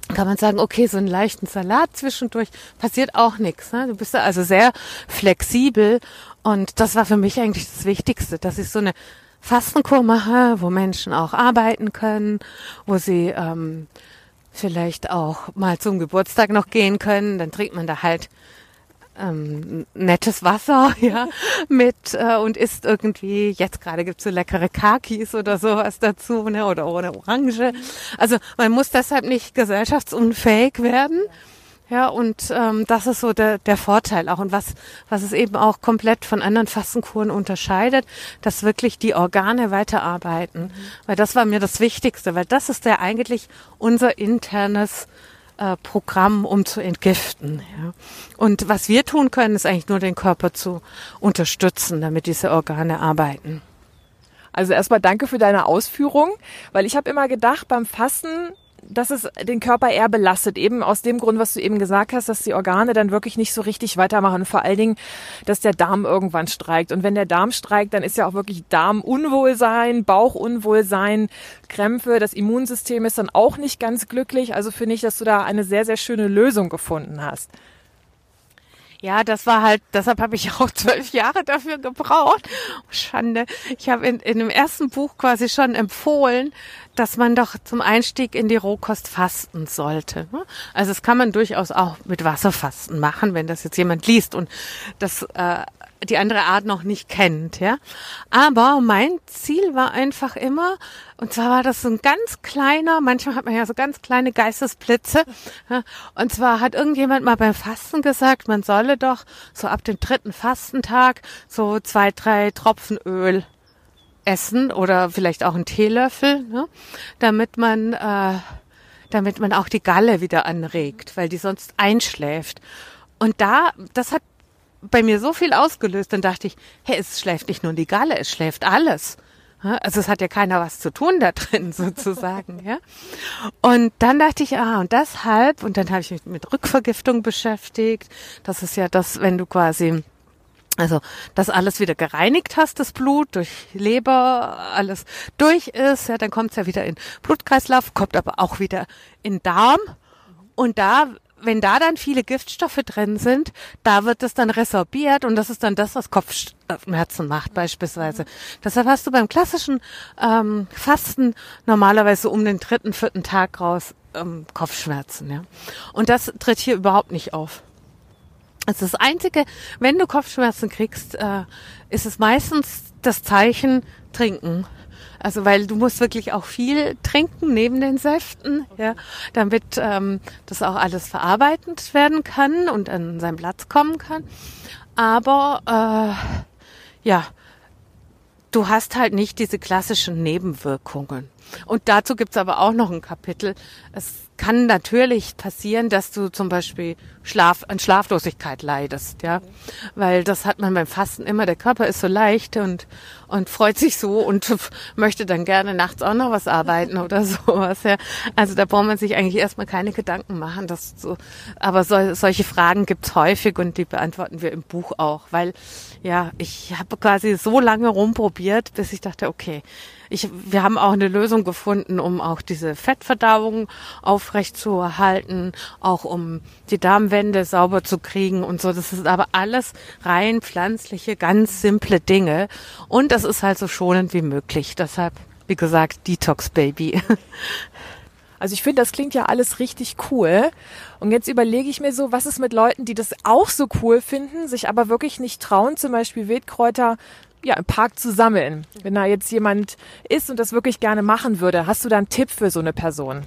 kann man sagen, okay, so einen leichten Salat zwischendurch passiert auch nichts. Ne? Du bist da also sehr flexibel und das war für mich eigentlich das Wichtigste, dass ich so eine Fastenkur mache, wo Menschen auch arbeiten können, wo sie ähm, vielleicht auch mal zum Geburtstag noch gehen können. Dann trinkt man da halt ähm, nettes Wasser, ja, mit äh, und isst irgendwie, jetzt gerade gibt's so leckere Kakis oder sowas dazu, ne, oder ohne Orange. Also man muss deshalb nicht gesellschaftsunfähig werden. Ja, und ähm, das ist so der, der Vorteil auch. Und was, was es eben auch komplett von anderen Fastenkuren unterscheidet, dass wirklich die Organe weiterarbeiten. Mhm. Weil das war mir das Wichtigste, weil das ist ja eigentlich unser internes äh, Programm, um zu entgiften. Ja. Und was wir tun können, ist eigentlich nur den Körper zu unterstützen, damit diese Organe arbeiten. Also erstmal danke für deine Ausführung, weil ich habe immer gedacht, beim Fasten dass es den Körper eher belastet, eben aus dem Grund, was du eben gesagt hast, dass die Organe dann wirklich nicht so richtig weitermachen. vor allen Dingen, dass der Darm irgendwann streikt. Und wenn der Darm streikt, dann ist ja auch wirklich Darmunwohlsein, Bauchunwohlsein, Krämpfe. Das Immunsystem ist dann auch nicht ganz glücklich. Also finde ich, dass du da eine sehr, sehr schöne Lösung gefunden hast. Ja, das war halt, deshalb habe ich auch zwölf Jahre dafür gebraucht. Schande. Ich habe in, in dem ersten Buch quasi schon empfohlen, dass man doch zum Einstieg in die Rohkost fasten sollte. Ne? Also das kann man durchaus auch mit Wasserfasten machen, wenn das jetzt jemand liest und das äh, die andere Art noch nicht kennt, ja. Aber mein Ziel war einfach immer, und zwar war das so ein ganz kleiner, manchmal hat man ja so ganz kleine Geistesblitze, ja? und zwar hat irgendjemand mal beim Fasten gesagt, man solle doch so ab dem dritten Fastentag so zwei, drei Tropfen Öl essen oder vielleicht auch einen Teelöffel, ne? damit man, äh, damit man auch die Galle wieder anregt, weil die sonst einschläft. Und da, das hat bei mir so viel ausgelöst, dann dachte ich, hey, es schläft nicht nur die Galle, es schläft alles. Also es hat ja keiner was zu tun da drin sozusagen, ja. Und dann dachte ich, ah, und deshalb, und dann habe ich mich mit Rückvergiftung beschäftigt. Das ist ja das, wenn du quasi Also, dass alles wieder gereinigt hast, das Blut, durch Leber, alles durch ist, ja, dann kommt es ja wieder in Blutkreislauf, kommt aber auch wieder in Darm. Und da, wenn da dann viele Giftstoffe drin sind, da wird es dann resorbiert und das ist dann das, was Kopfschmerzen macht beispielsweise. Deshalb hast du beim klassischen ähm, Fasten normalerweise um den dritten, vierten Tag raus ähm, Kopfschmerzen. Ja. Und das tritt hier überhaupt nicht auf. Also das Einzige, wenn du Kopfschmerzen kriegst, äh, ist es meistens das Zeichen trinken. Also weil du musst wirklich auch viel trinken neben den Säften, ja, damit ähm, das auch alles verarbeitet werden kann und an seinen Platz kommen kann. Aber äh, ja, du hast halt nicht diese klassischen Nebenwirkungen. Und dazu gibt's aber auch noch ein Kapitel. Es kann natürlich passieren, dass du zum Beispiel Schlaf, an Schlaflosigkeit leidest, ja. Weil das hat man beim Fasten immer. Der Körper ist so leicht und, und freut sich so und möchte dann gerne nachts auch noch was arbeiten oder sowas, ja. Also da braucht man sich eigentlich erstmal keine Gedanken machen, dass so, aber so, solche Fragen gibt's häufig und die beantworten wir im Buch auch, weil, ja, ich habe quasi so lange rumprobiert, bis ich dachte, okay, ich, wir haben auch eine Lösung gefunden, um auch diese Fettverdauung aufrecht zu erhalten, auch um die Darmwände sauber zu kriegen und so. Das ist aber alles rein pflanzliche, ganz simple Dinge. Und das ist halt so schonend wie möglich. Deshalb, wie gesagt, Detox Baby. Also ich finde, das klingt ja alles richtig cool. Und jetzt überlege ich mir so, was ist mit Leuten, die das auch so cool finden, sich aber wirklich nicht trauen, zum Beispiel Wildkräuter ja, im Park zu sammeln. Wenn da jetzt jemand ist und das wirklich gerne machen würde, hast du da einen Tipp für so eine Person?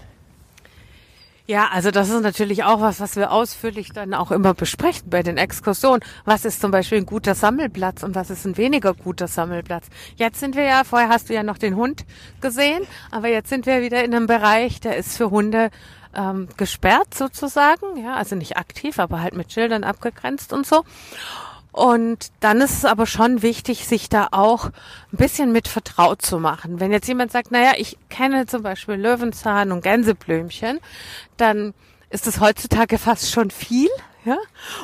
Ja, also das ist natürlich auch was, was wir ausführlich dann auch immer besprechen bei den Exkursionen. Was ist zum Beispiel ein guter Sammelplatz und was ist ein weniger guter Sammelplatz? Jetzt sind wir ja, vorher hast du ja noch den Hund gesehen, aber jetzt sind wir wieder in einem Bereich, der ist für Hunde ähm, gesperrt sozusagen, ja, also nicht aktiv, aber halt mit Schildern abgegrenzt und so. Und dann ist es aber schon wichtig, sich da auch ein bisschen mit vertraut zu machen. Wenn jetzt jemand sagt, naja, ich kenne zum Beispiel Löwenzahn und Gänseblümchen, dann ist es heutzutage fast schon viel. Ja?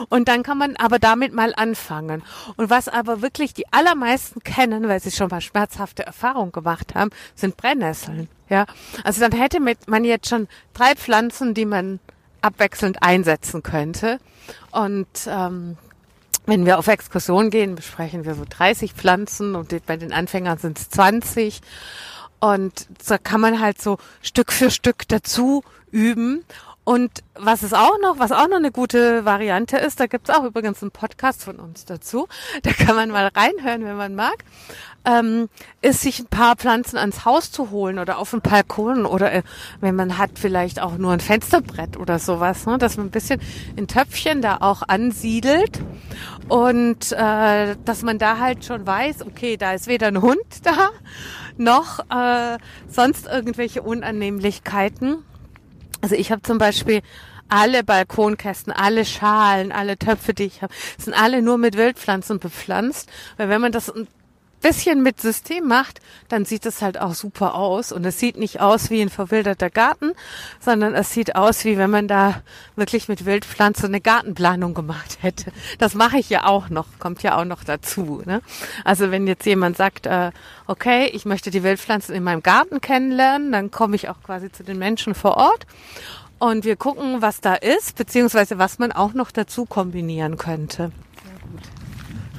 Und dann kann man aber damit mal anfangen. Und was aber wirklich die allermeisten kennen, weil sie schon mal schmerzhafte Erfahrungen gemacht haben, sind Brennnesseln. Ja? Also dann hätte man jetzt schon drei Pflanzen, die man abwechselnd einsetzen könnte. Und ähm, wenn wir auf Exkursion gehen, besprechen wir so 30 Pflanzen und bei den Anfängern sind es 20. Und da kann man halt so Stück für Stück dazu üben. Und was ist auch noch, was auch noch eine gute Variante ist, da gibt's auch übrigens einen Podcast von uns dazu, da kann man mal reinhören, wenn man mag, ähm, ist sich ein paar Pflanzen ans Haus zu holen oder auf den Balkon oder äh, wenn man hat vielleicht auch nur ein Fensterbrett oder sowas, ne, dass man ein bisschen in Töpfchen da auch ansiedelt. Und äh, dass man da halt schon weiß, okay, da ist weder ein Hund da noch äh, sonst irgendwelche Unannehmlichkeiten also ich habe zum Beispiel alle Balkonkästen, alle Schalen, alle Töpfe, die ich habe, sind alle nur mit Wildpflanzen bepflanzt. Weil wenn man das bisschen mit System macht, dann sieht es halt auch super aus. Und es sieht nicht aus wie ein verwilderter Garten, sondern es sieht aus, wie wenn man da wirklich mit Wildpflanze eine Gartenplanung gemacht hätte. Das mache ich ja auch noch, kommt ja auch noch dazu. Ne? Also wenn jetzt jemand sagt, äh, okay, ich möchte die Wildpflanzen in meinem Garten kennenlernen, dann komme ich auch quasi zu den Menschen vor Ort. Und wir gucken, was da ist, beziehungsweise was man auch noch dazu kombinieren könnte.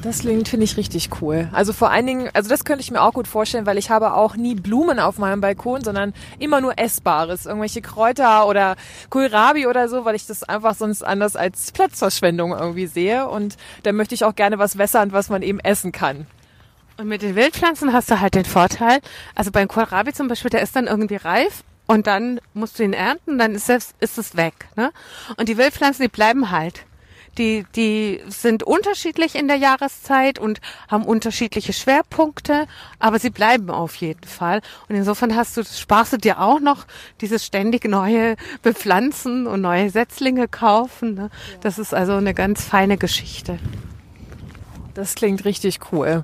Das klingt, finde ich, richtig cool. Also vor allen Dingen, also das könnte ich mir auch gut vorstellen, weil ich habe auch nie Blumen auf meinem Balkon, sondern immer nur Essbares. Irgendwelche Kräuter oder Kohlrabi oder so, weil ich das einfach sonst anders als Platzverschwendung irgendwie sehe. Und da möchte ich auch gerne was wässern, was man eben essen kann. Und mit den Wildpflanzen hast du halt den Vorteil, also beim Kohlrabi zum Beispiel, der ist dann irgendwie reif und dann musst du ihn ernten, dann ist es, ist es weg. Ne? Und die Wildpflanzen, die bleiben halt die, die sind unterschiedlich in der Jahreszeit und haben unterschiedliche Schwerpunkte, aber sie bleiben auf jeden Fall. Und insofern hast du, sparst du dir auch noch dieses ständig neue Bepflanzen und neue Setzlinge kaufen. Ne? Das ist also eine ganz feine Geschichte. Das klingt richtig cool.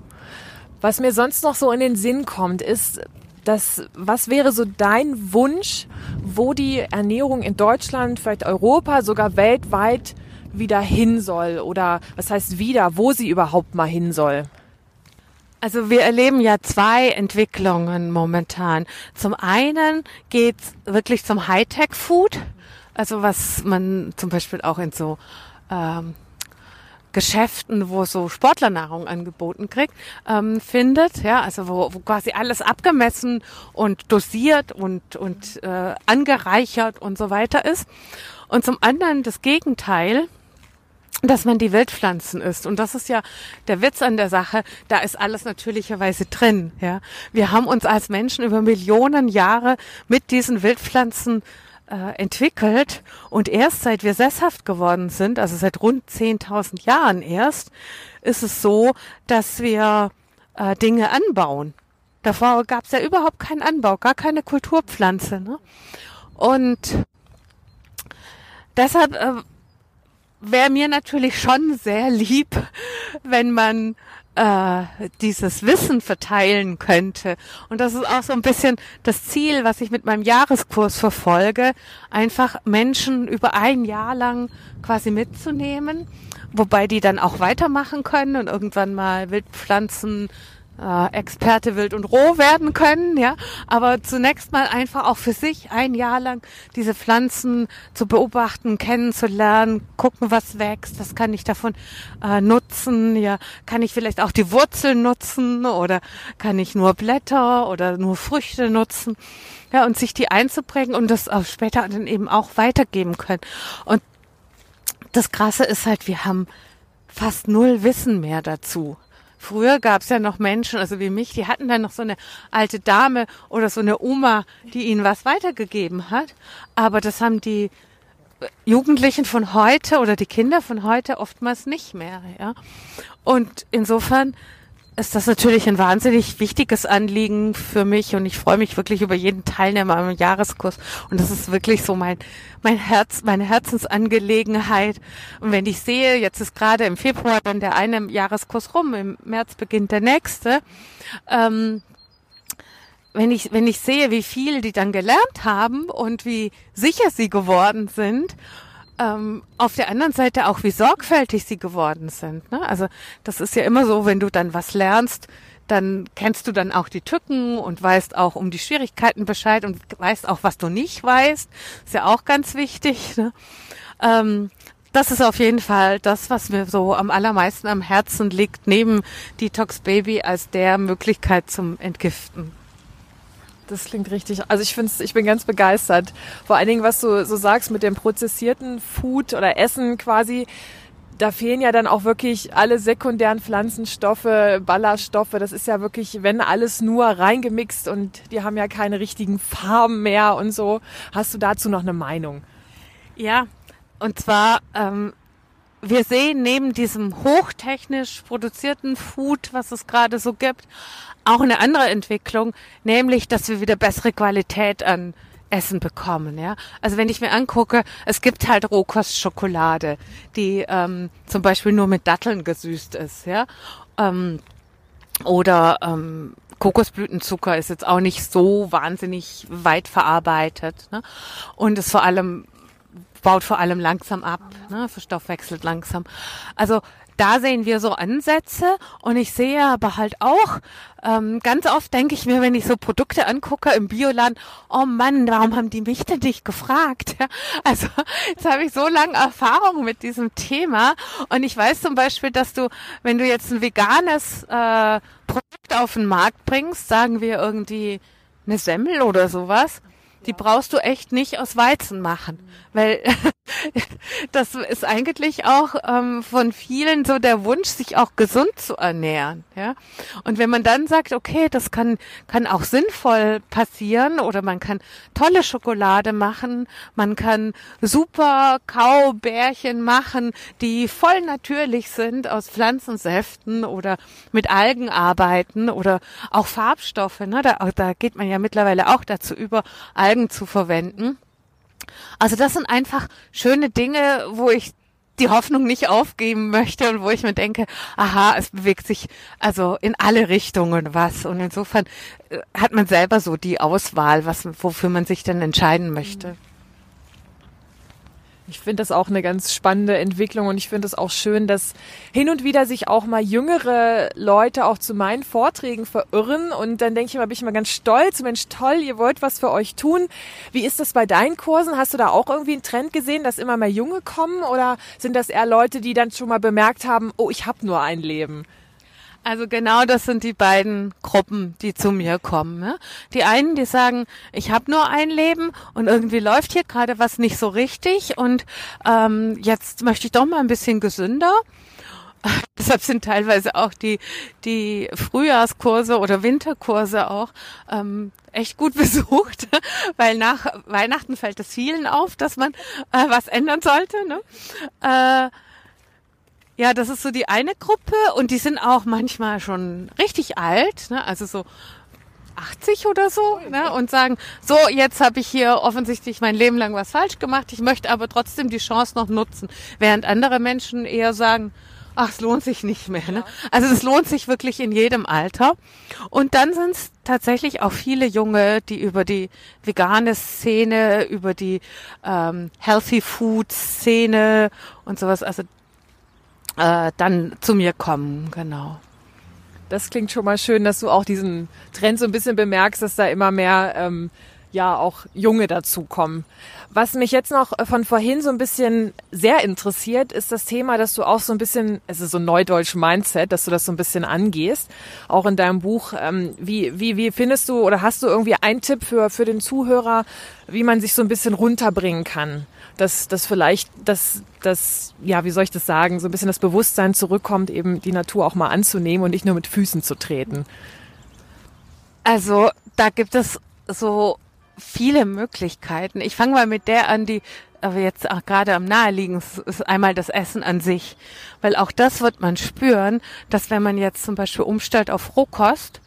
Was mir sonst noch so in den Sinn kommt, ist, das, was wäre so dein Wunsch, wo die Ernährung in Deutschland, vielleicht Europa, sogar weltweit wieder hin soll oder was heißt wieder, wo sie überhaupt mal hin soll? Also wir erleben ja zwei Entwicklungen momentan. Zum einen geht's wirklich zum Hightech-Food, also was man zum Beispiel auch in so ähm, Geschäften, wo so Sportlernahrung angeboten kriegt, ähm, findet, ja, also wo, wo quasi alles abgemessen und dosiert und und äh, angereichert und so weiter ist. Und zum anderen das Gegenteil, dass man die Wildpflanzen isst. Und das ist ja der Witz an der Sache. Da ist alles natürlicherweise drin. Ja, wir haben uns als Menschen über Millionen Jahre mit diesen Wildpflanzen äh, entwickelt und erst seit wir sesshaft geworden sind, also seit rund 10.000 Jahren erst, ist es so, dass wir äh, Dinge anbauen. Davor gab es ja überhaupt keinen Anbau, gar keine Kulturpflanze. Ne? Und deshalb äh, wäre mir natürlich schon sehr lieb, wenn man äh, dieses Wissen verteilen könnte. Und das ist auch so ein bisschen das Ziel, was ich mit meinem Jahreskurs verfolge, einfach Menschen über ein Jahr lang quasi mitzunehmen, wobei die dann auch weitermachen können und irgendwann mal Wildpflanzen äh, Experte wild und roh werden können, ja, aber zunächst mal einfach auch für sich ein Jahr lang diese Pflanzen zu beobachten, kennenzulernen, gucken, was wächst, was kann ich davon äh, nutzen, ja, kann ich vielleicht auch die Wurzeln nutzen oder kann ich nur Blätter oder nur Früchte nutzen, ja, und sich die einzuprägen und das auch später dann eben auch weitergeben können. Und das Krasse ist halt, wir haben fast null Wissen mehr dazu. Früher gab es ja noch Menschen, also wie mich, die hatten dann noch so eine alte Dame oder so eine Oma, die ihnen was weitergegeben hat. Aber das haben die Jugendlichen von heute oder die Kinder von heute oftmals nicht mehr. Ja? Und insofern ist das natürlich ein wahnsinnig wichtiges Anliegen für mich und ich freue mich wirklich über jeden Teilnehmer am Jahreskurs. Und das ist wirklich so mein mein Herz, meine Herzensangelegenheit. Und wenn ich sehe, jetzt ist gerade im Februar dann der eine Jahreskurs rum, im März beginnt der nächste, ähm, wenn ich wenn ich sehe, wie viel die dann gelernt haben und wie sicher sie geworden sind ähm, auf der anderen Seite auch, wie sorgfältig sie geworden sind. Ne? Also das ist ja immer so, wenn du dann was lernst, dann kennst du dann auch die Tücken und weißt auch um die Schwierigkeiten Bescheid und weißt auch, was du nicht weißt. Ist ja auch ganz wichtig. Ne? Ähm, das ist auf jeden Fall das, was mir so am allermeisten am Herzen liegt, neben Detox Baby als der Möglichkeit zum Entgiften. Das klingt richtig. Also ich finde ich bin ganz begeistert. Vor allen Dingen, was du so sagst mit dem prozessierten Food oder Essen quasi. Da fehlen ja dann auch wirklich alle sekundären Pflanzenstoffe, Ballaststoffe. Das ist ja wirklich, wenn alles nur reingemixt und die haben ja keine richtigen Farben mehr und so. Hast du dazu noch eine Meinung? Ja, und zwar, ähm, wir sehen neben diesem hochtechnisch produzierten Food, was es gerade so gibt, auch eine andere Entwicklung, nämlich, dass wir wieder bessere Qualität an Essen bekommen. Ja? Also wenn ich mir angucke, es gibt halt Rohkostschokolade, die ähm, zum Beispiel nur mit Datteln gesüßt ist. Ja? Ähm, oder ähm, Kokosblütenzucker ist jetzt auch nicht so wahnsinnig weit verarbeitet. Ne? Und es vor allem baut vor allem langsam ab, ne? verstoffwechselt langsam. Also da sehen wir so Ansätze und ich sehe aber halt auch, ähm, ganz oft denke ich mir, wenn ich so Produkte angucke im Bioland, oh Mann, warum haben die mich denn nicht gefragt? Also jetzt habe ich so lange Erfahrung mit diesem Thema und ich weiß zum Beispiel, dass du, wenn du jetzt ein veganes äh, Produkt auf den Markt bringst, sagen wir irgendwie eine Semmel oder sowas, die brauchst du echt nicht aus Weizen machen, weil das ist eigentlich auch ähm, von vielen so der Wunsch, sich auch gesund zu ernähren. Ja? Und wenn man dann sagt, okay, das kann, kann auch sinnvoll passieren oder man kann tolle Schokolade machen, man kann super Kaubärchen machen, die voll natürlich sind aus Pflanzensäften oder mit Algen arbeiten oder auch Farbstoffe. Ne? Da, da geht man ja mittlerweile auch dazu über, Algen zu verwenden. Also das sind einfach schöne Dinge, wo ich die Hoffnung nicht aufgeben möchte und wo ich mir denke, aha, es bewegt sich also in alle Richtungen was und insofern äh, hat man selber so die Auswahl, was wofür man sich dann entscheiden möchte. Ich finde das auch eine ganz spannende Entwicklung und ich finde es auch schön, dass hin und wieder sich auch mal jüngere Leute auch zu meinen Vorträgen verirren und dann denke ich mal, bin ich mal ganz stolz, Mensch, toll, ihr wollt was für euch tun. Wie ist das bei deinen Kursen? Hast du da auch irgendwie einen Trend gesehen, dass immer mehr Junge kommen oder sind das eher Leute, die dann schon mal bemerkt haben, oh, ich habe nur ein Leben? Also genau das sind die beiden Gruppen, die zu mir kommen. Ne? Die einen, die sagen, ich habe nur ein Leben und irgendwie läuft hier gerade was nicht so richtig und ähm, jetzt möchte ich doch mal ein bisschen gesünder. Deshalb sind teilweise auch die, die Frühjahrskurse oder Winterkurse auch ähm, echt gut besucht, weil nach Weihnachten fällt es vielen auf, dass man äh, was ändern sollte. Ne? Äh, ja, das ist so die eine Gruppe und die sind auch manchmal schon richtig alt, ne? also so 80 oder so ne? und sagen, so, jetzt habe ich hier offensichtlich mein Leben lang was falsch gemacht, ich möchte aber trotzdem die Chance noch nutzen, während andere Menschen eher sagen, ach, es lohnt sich nicht mehr. Ne? Also es lohnt sich wirklich in jedem Alter. Und dann sind es tatsächlich auch viele Junge, die über die vegane Szene, über die ähm, Healthy Food Szene und sowas, also äh, dann zu mir kommen, genau. Das klingt schon mal schön, dass du auch diesen Trend so ein bisschen bemerkst, dass da immer mehr ähm, ja auch Junge dazukommen. Was mich jetzt noch von vorhin so ein bisschen sehr interessiert, ist das Thema, dass du auch so ein bisschen, es ist so ein neudeutsch Mindset, dass du das so ein bisschen angehst, auch in deinem Buch. Ähm, wie, wie, wie findest du oder hast du irgendwie einen Tipp für, für den Zuhörer, wie man sich so ein bisschen runterbringen kann? Dass, dass vielleicht das, das, ja, wie soll ich das sagen, so ein bisschen das Bewusstsein zurückkommt, eben die Natur auch mal anzunehmen und nicht nur mit Füßen zu treten. Also da gibt es so viele Möglichkeiten. Ich fange mal mit der an, die aber jetzt auch gerade am naheliegendsten ist einmal das Essen an sich. Weil auch das wird man spüren, dass wenn man jetzt zum Beispiel umstellt auf Rohkost,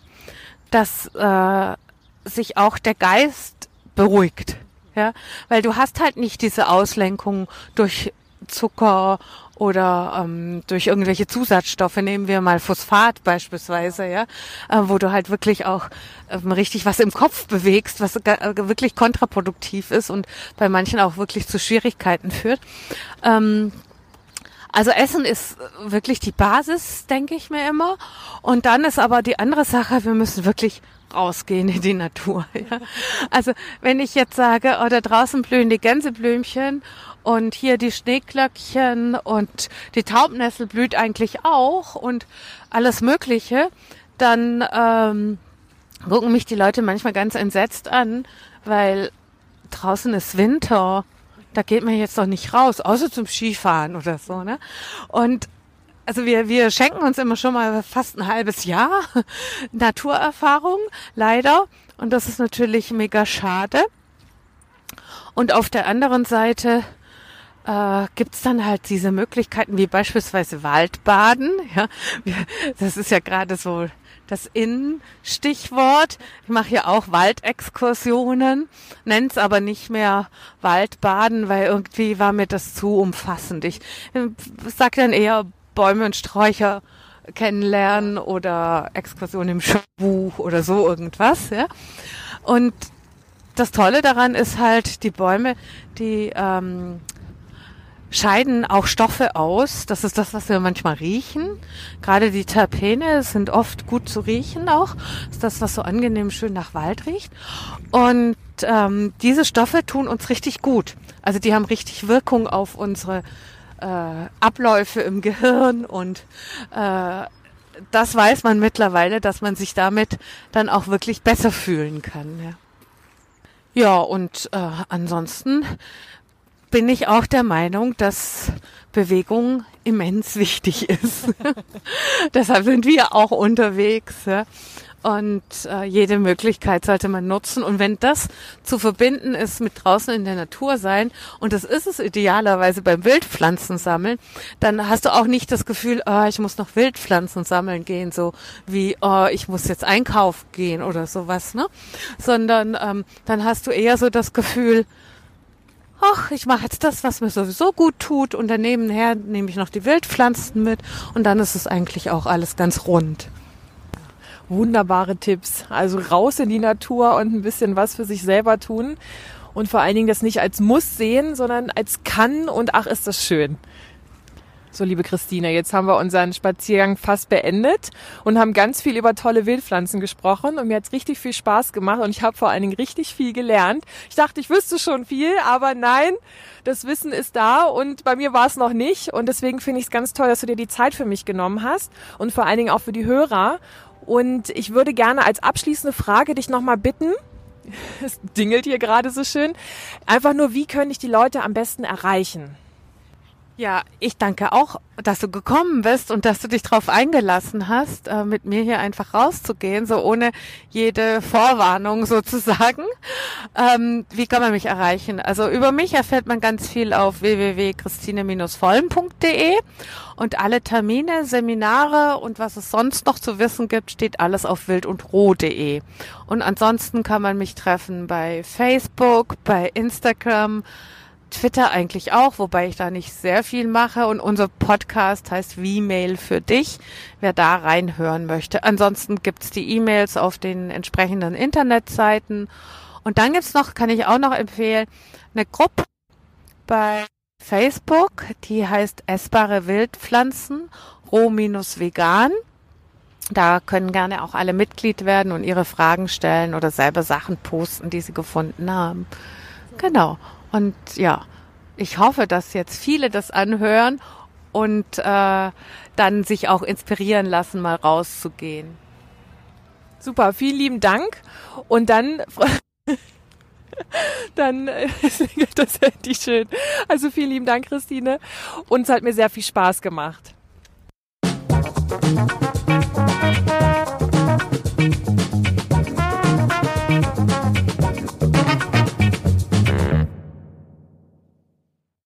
dass äh, sich auch der Geist beruhigt ja, weil du hast halt nicht diese Auslenkung durch Zucker oder ähm, durch irgendwelche Zusatzstoffe, nehmen wir mal Phosphat beispielsweise, ja, äh, wo du halt wirklich auch ähm, richtig was im Kopf bewegst, was äh, wirklich kontraproduktiv ist und bei manchen auch wirklich zu Schwierigkeiten führt. Ähm, also Essen ist wirklich die Basis, denke ich mir immer. Und dann ist aber die andere Sache, wir müssen wirklich rausgehen in die Natur. Ja. Also wenn ich jetzt sage, oh, da draußen blühen die Gänseblümchen und hier die Schneeglöckchen und die Taubnessel blüht eigentlich auch und alles Mögliche, dann ähm, gucken mich die Leute manchmal ganz entsetzt an, weil draußen ist Winter. Da geht man jetzt doch nicht raus, außer zum Skifahren oder so, ne? Und also wir, wir schenken uns immer schon mal fast ein halbes Jahr Naturerfahrung, leider. Und das ist natürlich mega schade. Und auf der anderen Seite äh, gibt dann halt diese Möglichkeiten wie beispielsweise Waldbaden. Ja, das ist ja gerade so das In-Stichwort. Ich mache ja auch Waldexkursionen, nenne es aber nicht mehr Waldbaden, weil irgendwie war mir das zu umfassend. Ich sag dann eher Bäume und Sträucher kennenlernen oder Exkursion im Schulbuch oder so irgendwas. Ja? Und das Tolle daran ist halt, die Bäume, die ähm, scheiden auch Stoffe aus. Das ist das, was wir manchmal riechen. Gerade die Terpene sind oft gut zu riechen auch. Das ist das, was so angenehm schön nach Wald riecht. Und ähm, diese Stoffe tun uns richtig gut. Also die haben richtig Wirkung auf unsere äh, Abläufe im Gehirn und äh, das weiß man mittlerweile, dass man sich damit dann auch wirklich besser fühlen kann. Ja, ja und äh, ansonsten bin ich auch der Meinung, dass Bewegung immens wichtig ist. Deshalb sind wir auch unterwegs. Ja. Und äh, jede Möglichkeit sollte man nutzen. Und wenn das zu verbinden ist mit draußen in der Natur sein, und das ist es idealerweise beim Wildpflanzen sammeln, dann hast du auch nicht das Gefühl, oh, ich muss noch Wildpflanzen sammeln gehen, so wie, oh, ich muss jetzt einkaufen gehen oder sowas, ne? Sondern ähm, dann hast du eher so das Gefühl, ach, ich mache jetzt das, was mir sowieso gut tut und daneben her nehme ich noch die Wildpflanzen mit und dann ist es eigentlich auch alles ganz rund wunderbare Tipps. Also raus in die Natur und ein bisschen was für sich selber tun. und vor allen Dingen das nicht als muss sehen, sondern als kann und ach, ist das schön. So, liebe Christine, jetzt haben wir unseren Spaziergang fast beendet und haben ganz viel über tolle Wildpflanzen gesprochen und mir hat's richtig viel Spaß gemacht und ich habe vor allen Dingen richtig viel gelernt. Ich dachte, ich wüsste schon viel, aber nein, das Wissen ist da und bei mir war es noch nicht und deswegen finde ich es ganz toll, dass du dir die Zeit für mich genommen hast und vor allen Dingen auch für die Hörer. Und ich würde gerne als abschließende Frage dich nochmal bitten, es dingelt hier gerade so schön, einfach nur, wie können ich die Leute am besten erreichen? Ja, ich danke auch, dass du gekommen bist und dass du dich darauf eingelassen hast, äh, mit mir hier einfach rauszugehen, so ohne jede Vorwarnung sozusagen. Ähm, wie kann man mich erreichen? Also über mich erfährt man ganz viel auf www.christine-vollen.de und alle Termine, Seminare und was es sonst noch zu wissen gibt, steht alles auf wildundroh.de. Und ansonsten kann man mich treffen bei Facebook, bei Instagram, Twitter eigentlich auch, wobei ich da nicht sehr viel mache. Und unser Podcast heißt V-Mail für dich, wer da reinhören möchte. Ansonsten gibt's die E-Mails auf den entsprechenden Internetseiten. Und dann gibt's noch, kann ich auch noch empfehlen, eine Gruppe bei Facebook, die heißt Essbare Wildpflanzen, roh-vegan. Da können gerne auch alle Mitglied werden und ihre Fragen stellen oder selber Sachen posten, die sie gefunden haben. Genau. Und ja, ich hoffe, dass jetzt viele das anhören und äh, dann sich auch inspirieren lassen, mal rauszugehen. Super, vielen lieben Dank. Und dann, dann, das ist die schön. Also vielen lieben Dank, Christine. Und es hat mir sehr viel Spaß gemacht.